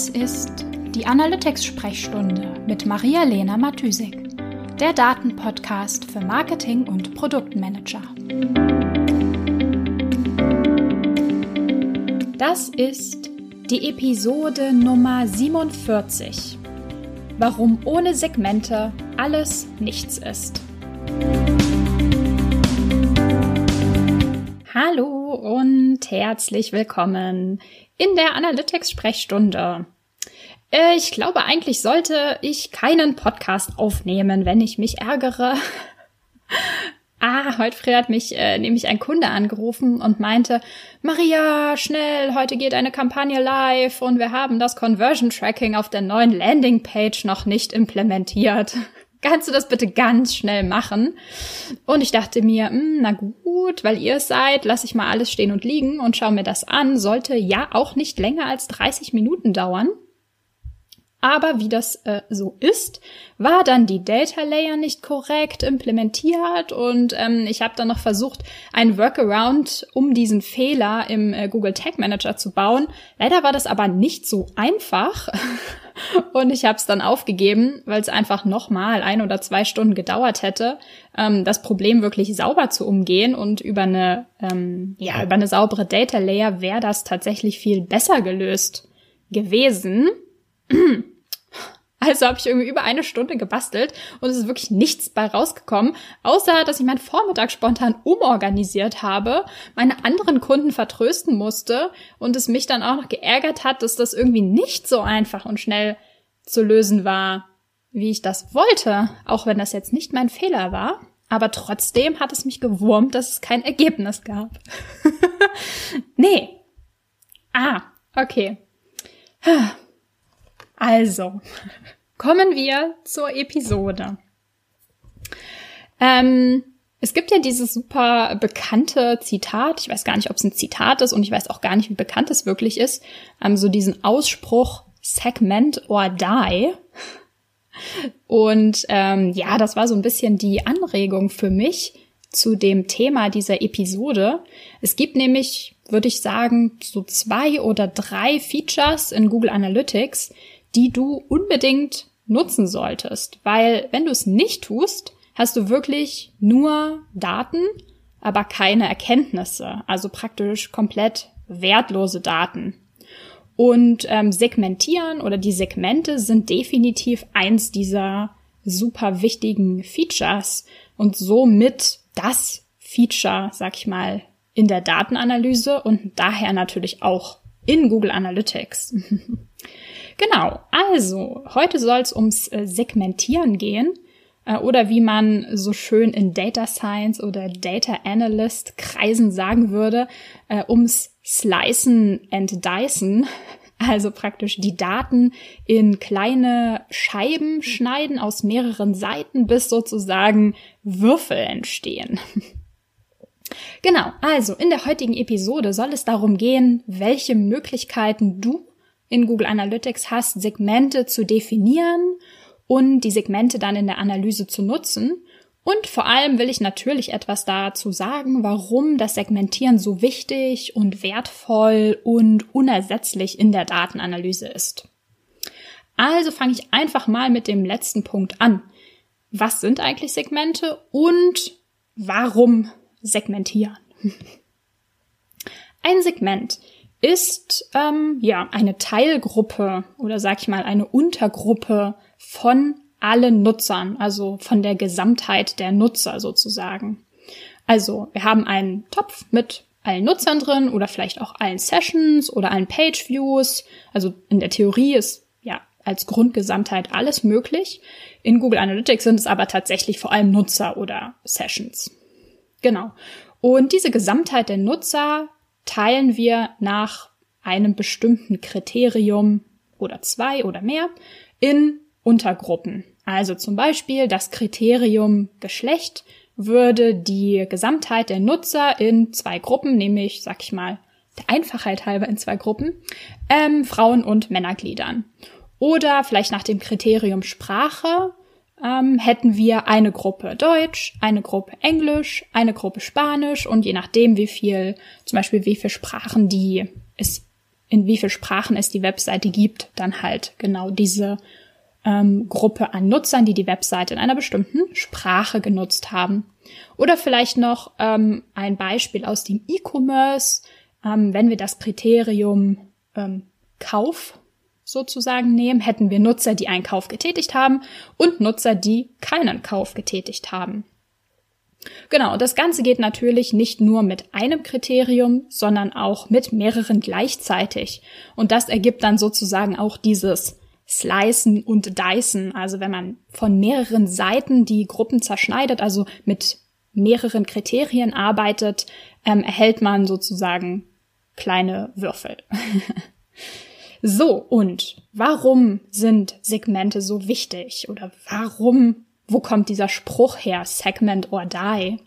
Das ist die Analytics-Sprechstunde mit Maria-Lena Matysik, der Datenpodcast für Marketing und Produktmanager. Das ist die Episode Nummer 47. Warum ohne Segmente alles nichts ist. Hallo und herzlich willkommen in der Analytics-Sprechstunde. Äh, ich glaube, eigentlich sollte ich keinen Podcast aufnehmen, wenn ich mich ärgere. ah, heute früh hat mich äh, nämlich ein Kunde angerufen und meinte, Maria, schnell, heute geht eine Kampagne live und wir haben das Conversion Tracking auf der neuen Landingpage noch nicht implementiert kannst du das bitte ganz schnell machen? Und ich dachte mir, hm, na gut, weil ihr es seid, lasse ich mal alles stehen und liegen und schaue mir das an. Sollte ja auch nicht länger als 30 Minuten dauern. Aber wie das äh, so ist, war dann die Data Layer nicht korrekt implementiert und ähm, ich habe dann noch versucht, einen Workaround um diesen Fehler im äh, Google Tag Manager zu bauen. Leider war das aber nicht so einfach und ich habe es dann aufgegeben, weil es einfach nochmal ein oder zwei Stunden gedauert hätte, ähm, das Problem wirklich sauber zu umgehen und über eine ähm, ja über eine saubere Data Layer wäre das tatsächlich viel besser gelöst gewesen. Also habe ich irgendwie über eine Stunde gebastelt und es ist wirklich nichts bei rausgekommen, außer dass ich meinen Vormittag spontan umorganisiert habe, meine anderen Kunden vertrösten musste und es mich dann auch noch geärgert hat, dass das irgendwie nicht so einfach und schnell zu lösen war, wie ich das wollte, auch wenn das jetzt nicht mein Fehler war. Aber trotzdem hat es mich gewurmt, dass es kein Ergebnis gab. nee. Ah, okay. Also, kommen wir zur Episode. Ähm, es gibt ja dieses super bekannte Zitat, ich weiß gar nicht, ob es ein Zitat ist und ich weiß auch gar nicht, wie bekannt es wirklich ist, ähm, so diesen Ausspruch Segment or Die. Und ähm, ja, das war so ein bisschen die Anregung für mich zu dem Thema dieser Episode. Es gibt nämlich, würde ich sagen, so zwei oder drei Features in Google Analytics, die du unbedingt nutzen solltest. Weil wenn du es nicht tust, hast du wirklich nur Daten, aber keine Erkenntnisse. Also praktisch komplett wertlose Daten. Und ähm, segmentieren oder die Segmente sind definitiv eins dieser super wichtigen Features und somit das Feature, sag ich mal, in der Datenanalyse und daher natürlich auch in Google Analytics. Genau, also heute soll es ums äh, Segmentieren gehen äh, oder wie man so schön in Data Science oder Data Analyst Kreisen sagen würde, äh, ums Slicen and Dicen, also praktisch die Daten in kleine Scheiben schneiden aus mehreren Seiten, bis sozusagen Würfel entstehen. Genau, also in der heutigen Episode soll es darum gehen, welche Möglichkeiten du in Google Analytics hast, Segmente zu definieren und die Segmente dann in der Analyse zu nutzen. Und vor allem will ich natürlich etwas dazu sagen, warum das Segmentieren so wichtig und wertvoll und unersetzlich in der Datenanalyse ist. Also fange ich einfach mal mit dem letzten Punkt an. Was sind eigentlich Segmente und warum segmentieren? Ein Segment ist ähm, ja eine Teilgruppe oder sag ich mal eine Untergruppe von allen Nutzern, also von der Gesamtheit der Nutzer sozusagen. Also wir haben einen Topf mit allen Nutzern drin oder vielleicht auch allen Sessions oder allen Page Views. Also in der Theorie ist ja als Grundgesamtheit alles möglich. In Google Analytics sind es aber tatsächlich vor allem Nutzer oder Sessions. Genau. Und diese Gesamtheit der Nutzer teilen wir nach einem bestimmten Kriterium oder zwei oder mehr in Untergruppen. Also zum Beispiel das Kriterium Geschlecht würde die Gesamtheit der Nutzer in zwei Gruppen, nämlich, sag ich mal, der Einfachheit halber in zwei Gruppen, ähm, Frauen und Männer gliedern. Oder vielleicht nach dem Kriterium Sprache ähm, hätten wir eine Gruppe Deutsch, eine Gruppe Englisch, eine Gruppe Spanisch und je nachdem, wie viel, zum Beispiel wie viele Sprachen die es in wie viel Sprachen es die Webseite gibt, dann halt genau diese ähm, Gruppe an Nutzern, die die Webseite in einer bestimmten Sprache genutzt haben. Oder vielleicht noch ähm, ein Beispiel aus dem E-Commerce, ähm, wenn wir das Kriterium ähm, Kauf sozusagen nehmen, hätten wir Nutzer, die einen Kauf getätigt haben und Nutzer, die keinen Kauf getätigt haben. Genau, das Ganze geht natürlich nicht nur mit einem Kriterium, sondern auch mit mehreren gleichzeitig. Und das ergibt dann sozusagen auch dieses Slicen und Dicen. Also wenn man von mehreren Seiten die Gruppen zerschneidet, also mit mehreren Kriterien arbeitet, ähm, erhält man sozusagen kleine Würfel. so, und warum sind Segmente so wichtig? Oder warum wo kommt dieser Spruch her, Segment or Die?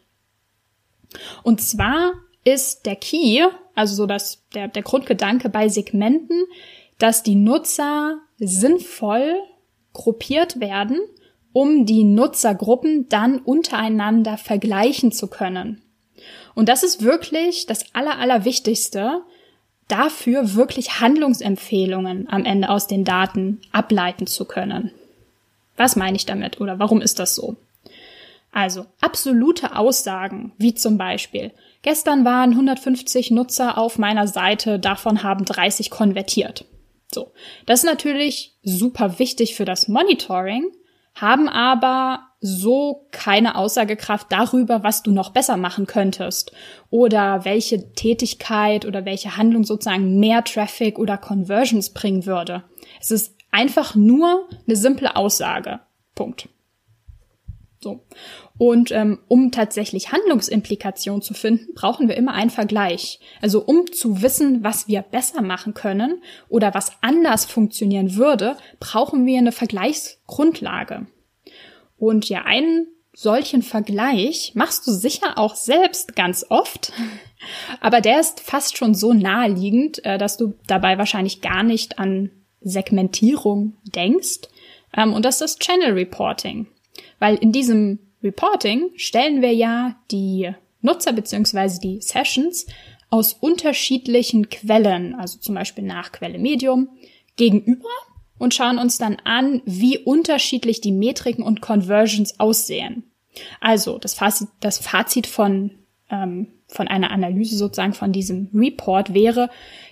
Und zwar ist der Key, also so das, der, der Grundgedanke bei Segmenten, dass die Nutzer sinnvoll gruppiert werden, um die Nutzergruppen dann untereinander vergleichen zu können. Und das ist wirklich das Aller, Allerwichtigste, dafür wirklich Handlungsempfehlungen am Ende aus den Daten ableiten zu können. Was meine ich damit oder warum ist das so? Also absolute Aussagen, wie zum Beispiel, gestern waren 150 Nutzer auf meiner Seite, davon haben 30 konvertiert. So, das ist natürlich super wichtig für das Monitoring, haben aber so keine Aussagekraft darüber, was du noch besser machen könntest oder welche Tätigkeit oder welche Handlung sozusagen mehr Traffic oder Conversions bringen würde. Es ist Einfach nur eine simple Aussage. Punkt. So. Und ähm, um tatsächlich Handlungsimplikationen zu finden, brauchen wir immer einen Vergleich. Also um zu wissen, was wir besser machen können oder was anders funktionieren würde, brauchen wir eine Vergleichsgrundlage. Und ja, einen solchen Vergleich machst du sicher auch selbst ganz oft, aber der ist fast schon so naheliegend, äh, dass du dabei wahrscheinlich gar nicht an Segmentierung denkst. Ähm, und das ist Channel Reporting. Weil in diesem Reporting stellen wir ja die Nutzer beziehungsweise die Sessions aus unterschiedlichen Quellen, also zum Beispiel nach Quelle Medium, gegenüber und schauen uns dann an, wie unterschiedlich die Metriken und Conversions aussehen. Also das Fazit, das Fazit von ähm, von einer Analyse sozusagen von diesem Report wäre,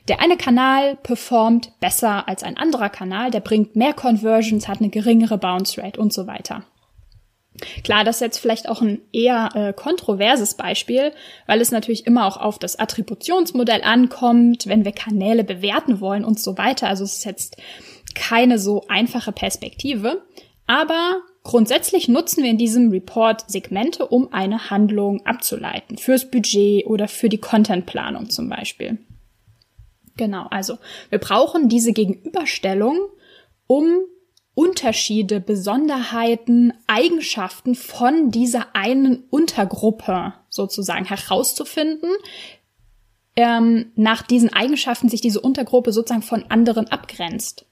der eine Kanal performt besser als ein anderer Kanal, der bringt mehr Conversions, hat eine geringere Bounce Rate und so weiter. Klar, das ist jetzt vielleicht auch ein eher äh, kontroverses Beispiel, weil es natürlich immer auch auf das Attributionsmodell ankommt, wenn wir Kanäle bewerten wollen und so weiter. Also es ist jetzt keine so einfache Perspektive. Aber Grundsätzlich nutzen wir in diesem Report Segmente, um eine Handlung abzuleiten. Fürs Budget oder für die Contentplanung zum Beispiel. Genau, also wir brauchen diese Gegenüberstellung, um Unterschiede, Besonderheiten, Eigenschaften von dieser einen Untergruppe sozusagen herauszufinden, ähm, nach diesen Eigenschaften sich diese Untergruppe sozusagen von anderen abgrenzt.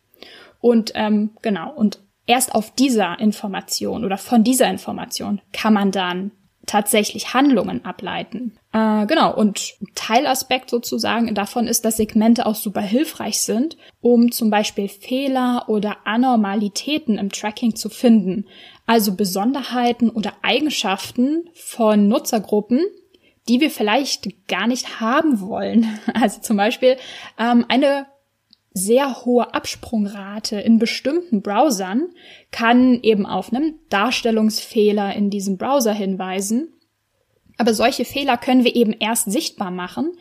Und ähm, genau, und erst auf dieser Information oder von dieser Information kann man dann tatsächlich Handlungen ableiten. Äh, genau, und Teilaspekt sozusagen davon ist, dass Segmente auch super hilfreich sind, um zum Beispiel Fehler oder Anormalitäten im Tracking zu finden. Also Besonderheiten oder Eigenschaften von Nutzergruppen, die wir vielleicht gar nicht haben wollen. Also zum Beispiel ähm, eine sehr hohe Absprungrate in bestimmten Browsern kann eben auf einen Darstellungsfehler in diesem Browser hinweisen. Aber solche Fehler können wir eben erst sichtbar machen,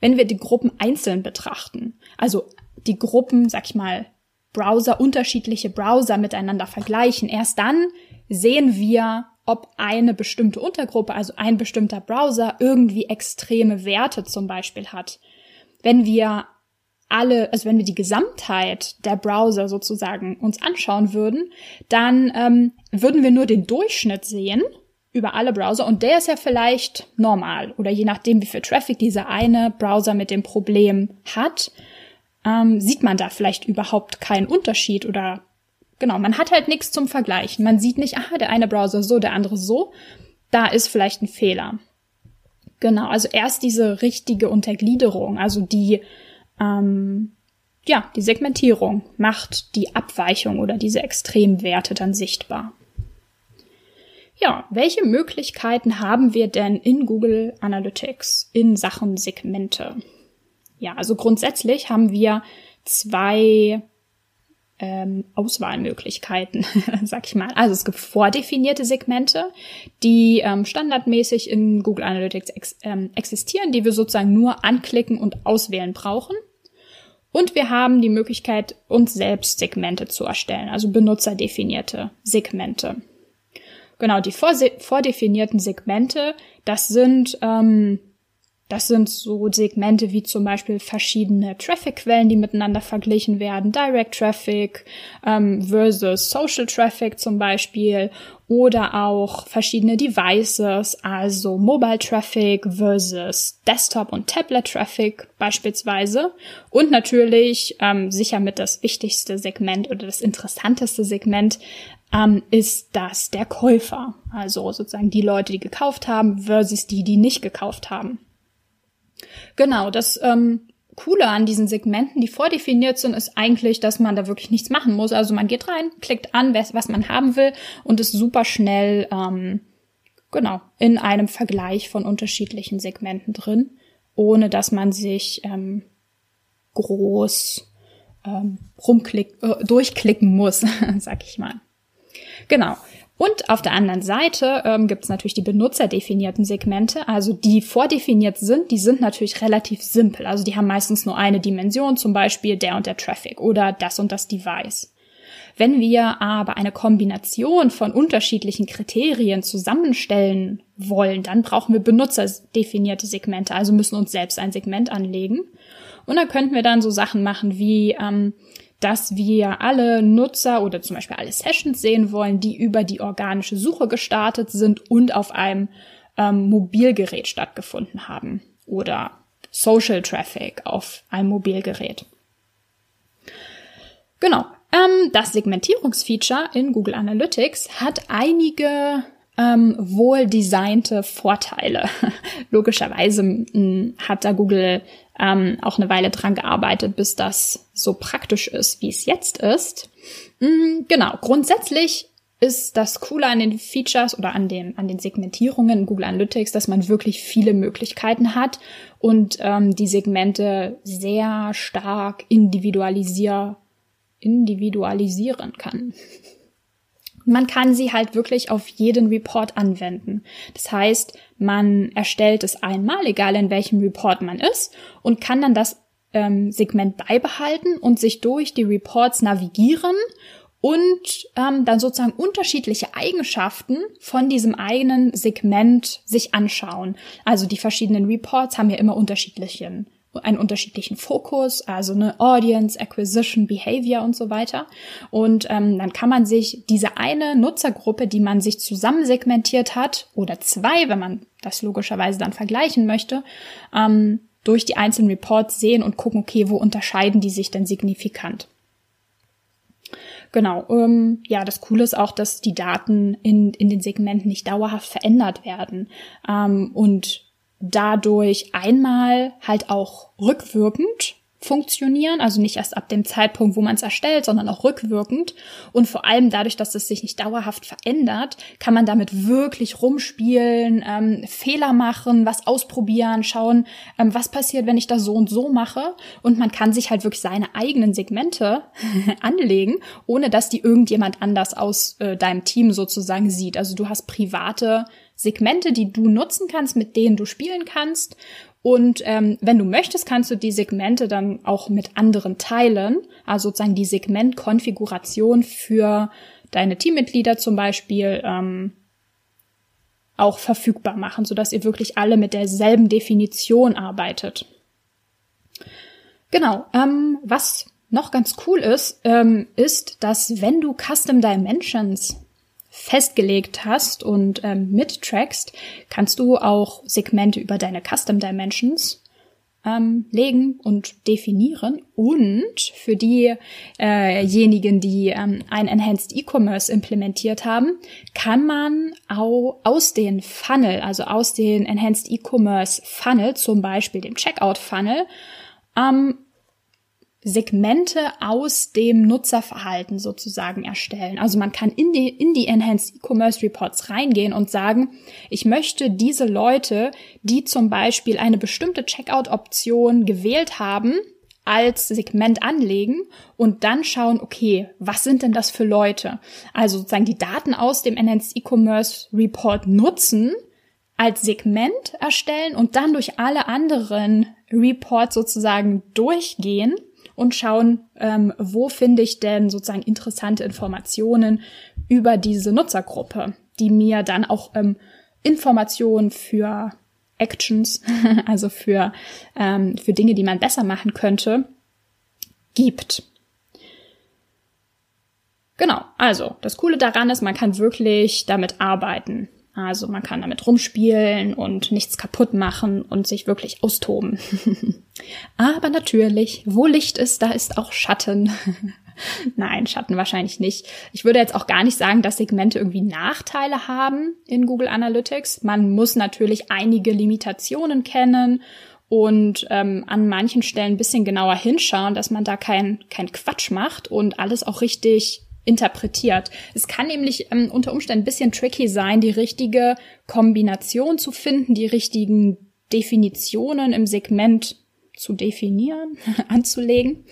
wenn wir die Gruppen einzeln betrachten. Also die Gruppen, sag ich mal, Browser, unterschiedliche Browser miteinander vergleichen. Erst dann sehen wir, ob eine bestimmte Untergruppe, also ein bestimmter Browser irgendwie extreme Werte zum Beispiel hat. Wenn wir alle, also wenn wir die Gesamtheit der Browser sozusagen uns anschauen würden, dann ähm, würden wir nur den Durchschnitt sehen über alle Browser und der ist ja vielleicht normal oder je nachdem, wie viel Traffic dieser eine Browser mit dem Problem hat, ähm, sieht man da vielleicht überhaupt keinen Unterschied oder genau, man hat halt nichts zum Vergleichen. Man sieht nicht, aha, der eine Browser so, der andere so. Da ist vielleicht ein Fehler. Genau, also erst diese richtige Untergliederung, also die ähm, ja, die Segmentierung macht die Abweichung oder diese Extremwerte dann sichtbar. Ja, welche Möglichkeiten haben wir denn in Google Analytics in Sachen Segmente? Ja, also grundsätzlich haben wir zwei ähm, Auswahlmöglichkeiten, sag ich mal. Also es gibt vordefinierte Segmente, die ähm, standardmäßig in Google Analytics ex ähm, existieren, die wir sozusagen nur anklicken und auswählen brauchen. Und wir haben die Möglichkeit, uns selbst Segmente zu erstellen, also benutzerdefinierte Segmente. Genau, die vordefinierten Segmente, das sind ähm, das sind so Segmente wie zum Beispiel verschiedene Traffic-Quellen, die miteinander verglichen werden, Direct Traffic ähm, versus Social Traffic zum Beispiel. Oder auch verschiedene Devices, also Mobile Traffic versus Desktop und Tablet Traffic beispielsweise. Und natürlich ähm, sicher mit das wichtigste Segment oder das interessanteste Segment ähm, ist das der Käufer, also sozusagen die Leute, die gekauft haben versus die, die nicht gekauft haben. Genau, das ähm, Coole an diesen Segmenten, die vordefiniert sind, ist eigentlich, dass man da wirklich nichts machen muss. Also man geht rein, klickt an, was man haben will und ist super schnell, ähm, genau, in einem Vergleich von unterschiedlichen Segmenten drin, ohne dass man sich ähm, groß ähm, rumklick, äh, durchklicken muss, sag ich mal. Genau. Und auf der anderen Seite ähm, gibt es natürlich die benutzerdefinierten Segmente, also die vordefiniert sind, die sind natürlich relativ simpel. Also die haben meistens nur eine Dimension, zum Beispiel der und der Traffic oder das und das Device. Wenn wir aber eine Kombination von unterschiedlichen Kriterien zusammenstellen wollen, dann brauchen wir benutzerdefinierte Segmente, also müssen uns selbst ein Segment anlegen. Und dann könnten wir dann so Sachen machen wie ähm, dass wir alle Nutzer oder zum Beispiel alle Sessions sehen wollen, die über die organische Suche gestartet sind und auf einem ähm, Mobilgerät stattgefunden haben oder Social Traffic auf einem Mobilgerät. Genau. Ähm, das Segmentierungsfeature in Google Analytics hat einige ähm, wohl designte Vorteile. Logischerweise hat da Google ähm, auch eine Weile dran gearbeitet, bis das so praktisch ist, wie es jetzt ist. Mhm, genau, grundsätzlich ist das Coole an den Features oder an den, an den Segmentierungen in Google Analytics, dass man wirklich viele Möglichkeiten hat und ähm, die Segmente sehr stark individualisier, individualisieren kann man kann sie halt wirklich auf jeden Report anwenden. Das heißt, man erstellt es einmal, egal in welchem Report man ist, und kann dann das ähm, Segment beibehalten und sich durch die Reports navigieren und ähm, dann sozusagen unterschiedliche Eigenschaften von diesem eigenen Segment sich anschauen. Also die verschiedenen Reports haben ja immer unterschiedlichen einen unterschiedlichen Fokus, also eine Audience, Acquisition, Behavior und so weiter. Und ähm, dann kann man sich diese eine Nutzergruppe, die man sich zusammensegmentiert hat, oder zwei, wenn man das logischerweise dann vergleichen möchte, ähm, durch die einzelnen Reports sehen und gucken, okay, wo unterscheiden die sich denn signifikant. Genau. Ähm, ja, das Coole ist auch, dass die Daten in, in den Segmenten nicht dauerhaft verändert werden. Ähm, und dadurch einmal halt auch rückwirkend funktionieren, also nicht erst ab dem Zeitpunkt, wo man es erstellt, sondern auch rückwirkend. Und vor allem dadurch, dass es sich nicht dauerhaft verändert, kann man damit wirklich rumspielen, ähm, Fehler machen, was ausprobieren, schauen, ähm, was passiert, wenn ich das so und so mache. Und man kann sich halt wirklich seine eigenen Segmente anlegen, ohne dass die irgendjemand anders aus äh, deinem Team sozusagen sieht. Also du hast private Segmente, die du nutzen kannst, mit denen du spielen kannst. Und ähm, wenn du möchtest, kannst du die Segmente dann auch mit anderen teilen. Also sozusagen die Segmentkonfiguration für deine Teammitglieder zum Beispiel ähm, auch verfügbar machen, sodass ihr wirklich alle mit derselben Definition arbeitet. Genau. Ähm, was noch ganz cool ist, ähm, ist, dass wenn du Custom Dimensions festgelegt hast und ähm, mittrackst, kannst du auch Segmente über deine Custom Dimensions ähm, legen und definieren. Und für diejenigen, die ähm, ein Enhanced E-Commerce implementiert haben, kann man auch aus den Funnel, also aus den Enhanced E-Commerce Funnel, zum Beispiel dem Checkout Funnel, ähm, Segmente aus dem Nutzerverhalten sozusagen erstellen. Also man kann in die, in die Enhanced E-Commerce Reports reingehen und sagen, ich möchte diese Leute, die zum Beispiel eine bestimmte Checkout-Option gewählt haben, als Segment anlegen und dann schauen, okay, was sind denn das für Leute? Also sozusagen die Daten aus dem Enhanced E-Commerce Report nutzen, als Segment erstellen und dann durch alle anderen Reports sozusagen durchgehen und schauen, ähm, wo finde ich denn sozusagen interessante Informationen über diese Nutzergruppe, die mir dann auch ähm, Informationen für Actions, also für, ähm, für Dinge, die man besser machen könnte, gibt. Genau, also das Coole daran ist, man kann wirklich damit arbeiten. Also man kann damit rumspielen und nichts kaputt machen und sich wirklich austoben. Aber natürlich, wo Licht ist, da ist auch Schatten. Nein, Schatten wahrscheinlich nicht. Ich würde jetzt auch gar nicht sagen, dass Segmente irgendwie Nachteile haben in Google Analytics. Man muss natürlich einige Limitationen kennen und ähm, an manchen Stellen ein bisschen genauer hinschauen, dass man da kein, kein Quatsch macht und alles auch richtig interpretiert. Es kann nämlich ähm, unter Umständen ein bisschen tricky sein, die richtige Kombination zu finden, die richtigen Definitionen im Segment zu definieren, anzulegen,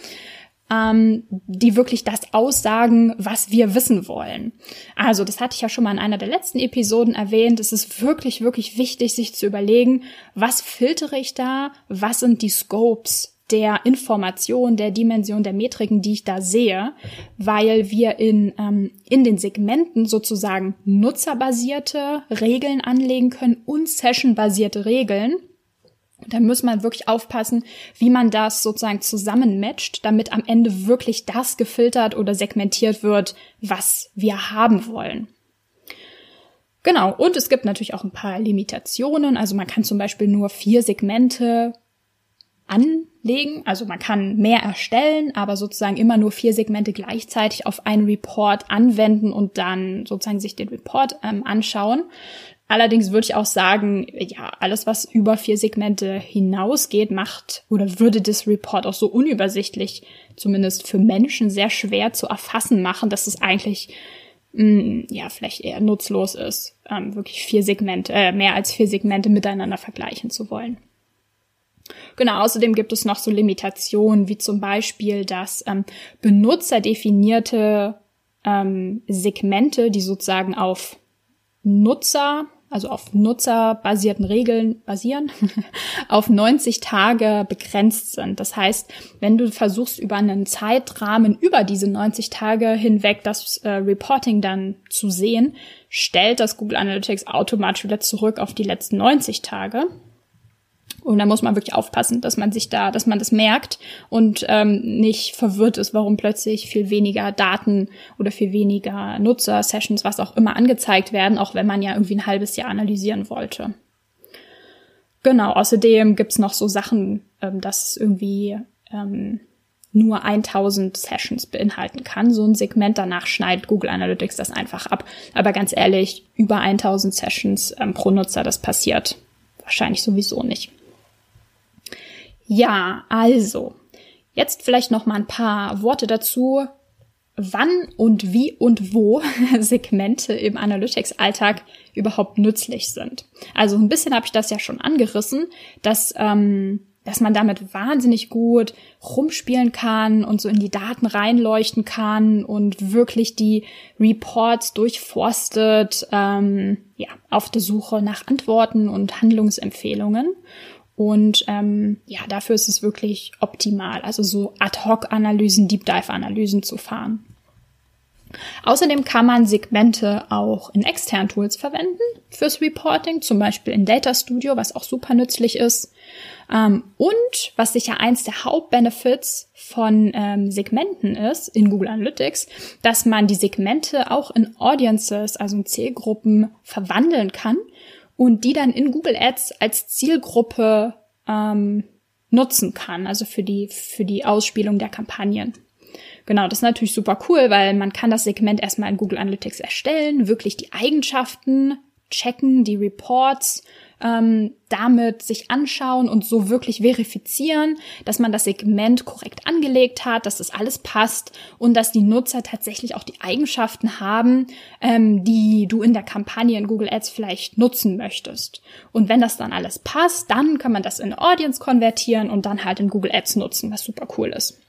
ähm, die wirklich das aussagen, was wir wissen wollen. Also, das hatte ich ja schon mal in einer der letzten Episoden erwähnt. Es ist wirklich, wirklich wichtig, sich zu überlegen, was filtere ich da, was sind die Scopes, der Information, der Dimension der Metriken, die ich da sehe, weil wir in, ähm, in den Segmenten sozusagen nutzerbasierte Regeln anlegen können und sessionbasierte Regeln. Da muss man wirklich aufpassen, wie man das sozusagen zusammenmatcht, damit am Ende wirklich das gefiltert oder segmentiert wird, was wir haben wollen. Genau, und es gibt natürlich auch ein paar Limitationen. Also man kann zum Beispiel nur vier Segmente anlegen. Also man kann mehr erstellen, aber sozusagen immer nur vier Segmente gleichzeitig auf einen Report anwenden und dann sozusagen sich den Report ähm, anschauen. Allerdings würde ich auch sagen, ja, alles, was über vier Segmente hinausgeht, macht oder würde das Report auch so unübersichtlich, zumindest für Menschen, sehr schwer zu erfassen machen, dass es eigentlich mh, mm, ja vielleicht eher nutzlos ist, ähm, wirklich vier Segmente, äh, mehr als vier Segmente miteinander vergleichen zu wollen. Genau, außerdem gibt es noch so Limitationen, wie zum Beispiel, dass ähm, benutzerdefinierte ähm, Segmente, die sozusagen auf Nutzer, also auf nutzerbasierten Regeln basieren, auf 90 Tage begrenzt sind. Das heißt, wenn du versuchst, über einen Zeitrahmen über diese 90 Tage hinweg das äh, Reporting dann zu sehen, stellt das Google Analytics automatisch wieder zurück auf die letzten 90 Tage. Und da muss man wirklich aufpassen, dass man sich da, dass man das merkt und ähm, nicht verwirrt ist, warum plötzlich viel weniger Daten oder viel weniger Nutzer, Sessions, was auch immer angezeigt werden, auch wenn man ja irgendwie ein halbes Jahr analysieren wollte. Genau, außerdem gibt's noch so Sachen, ähm, dass irgendwie ähm, nur 1000 Sessions beinhalten kann. So ein Segment danach schneidet Google Analytics das einfach ab. Aber ganz ehrlich, über 1000 Sessions ähm, pro Nutzer, das passiert wahrscheinlich sowieso nicht. Ja, also, jetzt vielleicht noch mal ein paar Worte dazu, wann und wie und wo Segmente im Analytics-Alltag überhaupt nützlich sind. Also ein bisschen habe ich das ja schon angerissen, dass, ähm, dass man damit wahnsinnig gut rumspielen kann und so in die Daten reinleuchten kann und wirklich die Reports durchforstet, ähm, ja, auf der Suche nach Antworten und Handlungsempfehlungen. Und ähm, ja, dafür ist es wirklich optimal, also so Ad-Hoc-Analysen, Deep-Dive-Analysen zu fahren. Außerdem kann man Segmente auch in externen Tools verwenden fürs Reporting, zum Beispiel in Data Studio, was auch super nützlich ist. Ähm, und was sicher eins der Hauptbenefits von ähm, Segmenten ist in Google Analytics, dass man die Segmente auch in Audiences, also in Zielgruppen, verwandeln kann und die dann in Google Ads als Zielgruppe ähm, nutzen kann, also für die, für die Ausspielung der Kampagnen. Genau, das ist natürlich super cool, weil man kann das Segment erstmal in Google Analytics erstellen, wirklich die Eigenschaften checken, die Reports ähm, damit sich anschauen und so wirklich verifizieren, dass man das Segment korrekt angelegt hat, dass das alles passt und dass die Nutzer tatsächlich auch die Eigenschaften haben, ähm, die du in der Kampagne in Google Ads vielleicht nutzen möchtest. Und wenn das dann alles passt, dann kann man das in Audience konvertieren und dann halt in Google Ads nutzen, was super cool ist.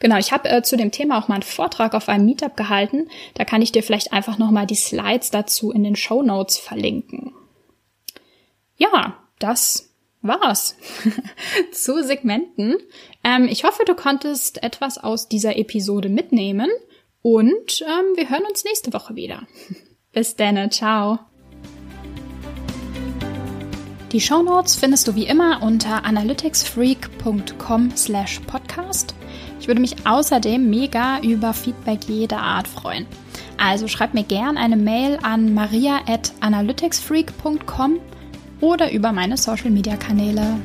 Genau, ich habe äh, zu dem Thema auch mal einen Vortrag auf einem Meetup gehalten. Da kann ich dir vielleicht einfach nochmal die Slides dazu in den Show Notes verlinken. Ja, das war's zu Segmenten. Ähm, ich hoffe, du konntest etwas aus dieser Episode mitnehmen und ähm, wir hören uns nächste Woche wieder. Bis dann, ciao. Die Show Notes findest du wie immer unter analyticsfreak.com slash podcast. Ich würde mich außerdem mega über Feedback jeder Art freuen. Also schreib mir gern eine Mail an maria at analyticsfreak.com oder über meine Social Media Kanäle.